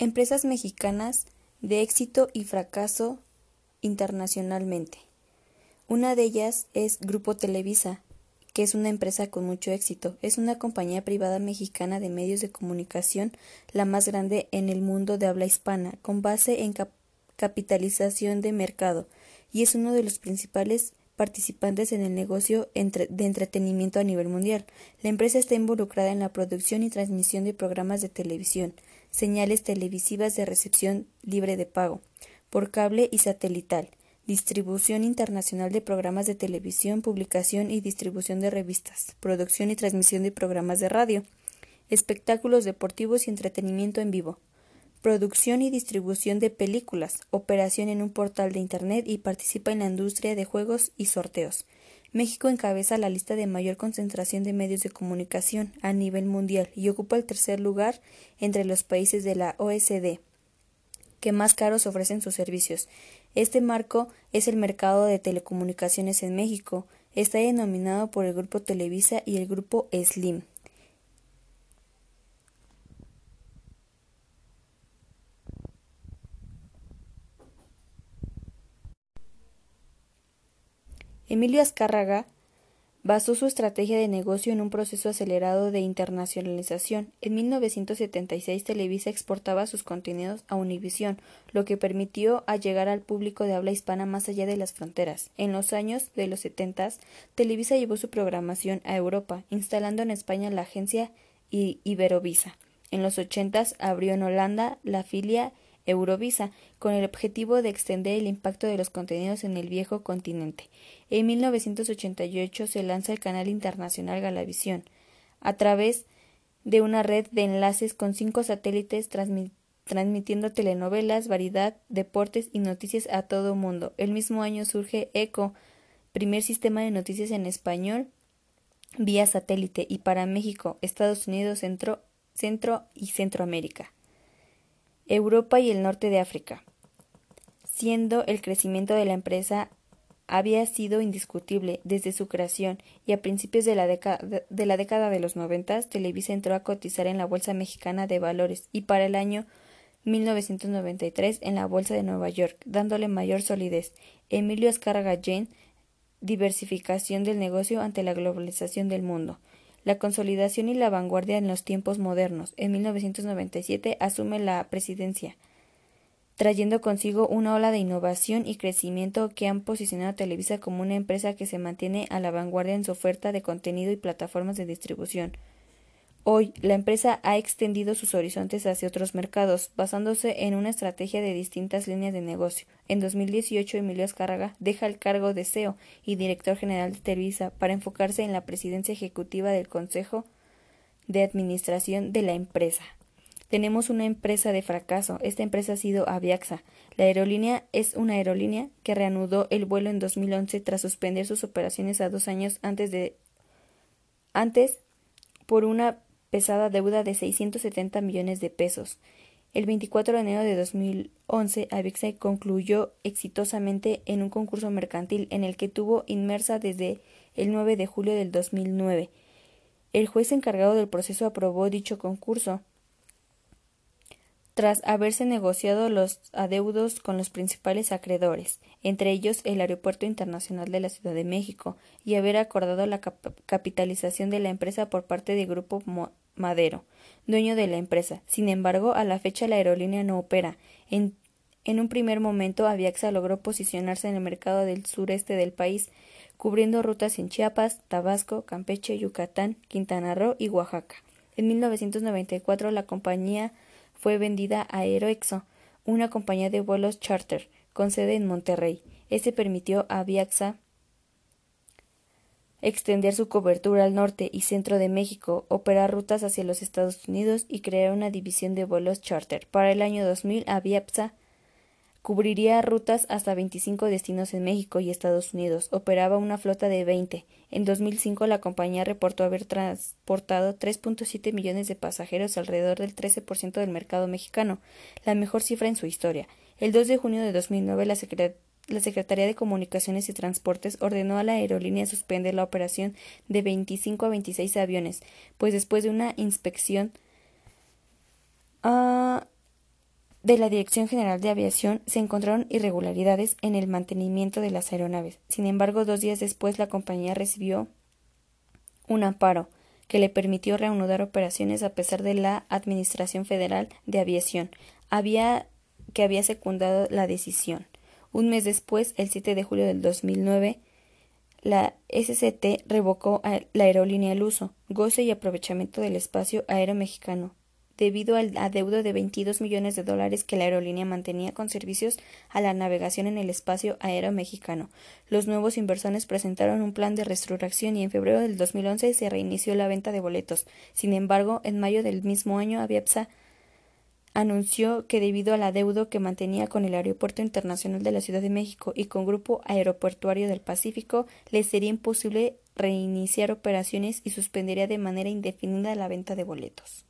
Empresas mexicanas de éxito y fracaso internacionalmente. Una de ellas es Grupo Televisa, que es una empresa con mucho éxito. Es una compañía privada mexicana de medios de comunicación, la más grande en el mundo de habla hispana, con base en capitalización de mercado, y es uno de los principales participantes en el negocio de entretenimiento a nivel mundial. La empresa está involucrada en la producción y transmisión de programas de televisión, señales televisivas de recepción libre de pago, por cable y satelital, distribución internacional de programas de televisión, publicación y distribución de revistas, producción y transmisión de programas de radio, espectáculos deportivos y entretenimiento en vivo, producción y distribución de películas, operación en un portal de Internet y participa en la industria de juegos y sorteos. México encabeza la lista de mayor concentración de medios de comunicación a nivel mundial y ocupa el tercer lugar entre los países de la OSD que más caros ofrecen sus servicios. Este marco es el mercado de telecomunicaciones en México. Está denominado por el Grupo Televisa y el Grupo Slim. Emilio Azcárraga basó su estrategia de negocio en un proceso acelerado de internacionalización. En 1976 Televisa exportaba sus contenidos a Univisión, lo que permitió llegar al público de habla hispana más allá de las fronteras. En los años de los 70 Televisa llevó su programación a Europa, instalando en España la agencia Iberovisa. En los 80 abrió en Holanda la filia Eurovisa, con el objetivo de extender el impacto de los contenidos en el viejo continente. En 1988 se lanza el canal internacional Galavisión, a través de una red de enlaces con cinco satélites transmitiendo telenovelas, variedad, deportes y noticias a todo mundo. El mismo año surge ECO, primer sistema de noticias en español vía satélite y para México, Estados Unidos, Centro, Centro y Centroamérica. Europa y el norte de África, siendo el crecimiento de la empresa había sido indiscutible desde su creación y a principios de la, década de, los noventas Televisa entró a cotizar en la Bolsa Mexicana de Valores y para el año 1993 en la Bolsa de Nueva York, dándole mayor solidez. Emilio Azcárraga Jane, diversificación del negocio ante la globalización del mundo la consolidación y la vanguardia en los tiempos modernos. En 1997 asume la presidencia, trayendo consigo una ola de innovación y crecimiento que han posicionado a Televisa como una empresa que se mantiene a la vanguardia en su oferta de contenido y plataformas de distribución. Hoy, la empresa ha extendido sus horizontes hacia otros mercados, basándose en una estrategia de distintas líneas de negocio. En 2018, Emilio Azcárraga deja el cargo de CEO y director general de Televisa para enfocarse en la presidencia ejecutiva del Consejo de Administración de la empresa. Tenemos una empresa de fracaso. Esta empresa ha sido Aviaxa. La aerolínea es una aerolínea que reanudó el vuelo en 2011 tras suspender sus operaciones a dos años antes de antes por una pesada deuda de 670 millones de pesos. El 24 de enero de 2011, Avixa concluyó exitosamente en un concurso mercantil en el que tuvo inmersa desde el 9 de julio del 2009. El juez encargado del proceso aprobó dicho concurso, tras haberse negociado los adeudos con los principales acreedores, entre ellos el Aeropuerto Internacional de la Ciudad de México, y haber acordado la capitalización de la empresa por parte del Grupo Madero, dueño de la empresa. Sin embargo, a la fecha la aerolínea no opera. En, en un primer momento, Aviaxa logró posicionarse en el mercado del sureste del país, cubriendo rutas en Chiapas, Tabasco, Campeche, Yucatán, Quintana Roo y Oaxaca. En 1994 la compañía fue vendida a Aeroexo, una compañía de vuelos charter con sede en Monterrey. Este permitió a Aviaxa extender su cobertura al norte y centro de México, operar rutas hacia los Estados Unidos y crear una división de vuelos charter. Para el año 2000, Aviaxa Cubriría rutas hasta 25 destinos en México y Estados Unidos. Operaba una flota de 20. En 2005 la compañía reportó haber transportado 3.7 millones de pasajeros, alrededor del 13% del mercado mexicano, la mejor cifra en su historia. El 2 de junio de 2009 la, la Secretaría de Comunicaciones y Transportes ordenó a la aerolínea suspender la operación de 25 a 26 aviones, pues después de una inspección uh, de la Dirección General de Aviación se encontraron irregularidades en el mantenimiento de las aeronaves. Sin embargo, dos días después la compañía recibió un amparo que le permitió reanudar operaciones a pesar de la Administración Federal de Aviación, que había secundado la decisión. Un mes después, el 7 de julio del 2009, la SCT revocó a la aerolínea el uso, goce y aprovechamiento del espacio aéreo mexicano, debido al adeudo de 22 millones de dólares que la aerolínea mantenía con servicios a la navegación en el espacio aéreo mexicano. Los nuevos inversores presentaron un plan de reestructuración y en febrero del 2011 se reinició la venta de boletos. Sin embargo, en mayo del mismo año, Aviapsa anunció que debido al adeudo que mantenía con el Aeropuerto Internacional de la Ciudad de México y con Grupo Aeroportuario del Pacífico, le sería imposible reiniciar operaciones y suspendería de manera indefinida la venta de boletos.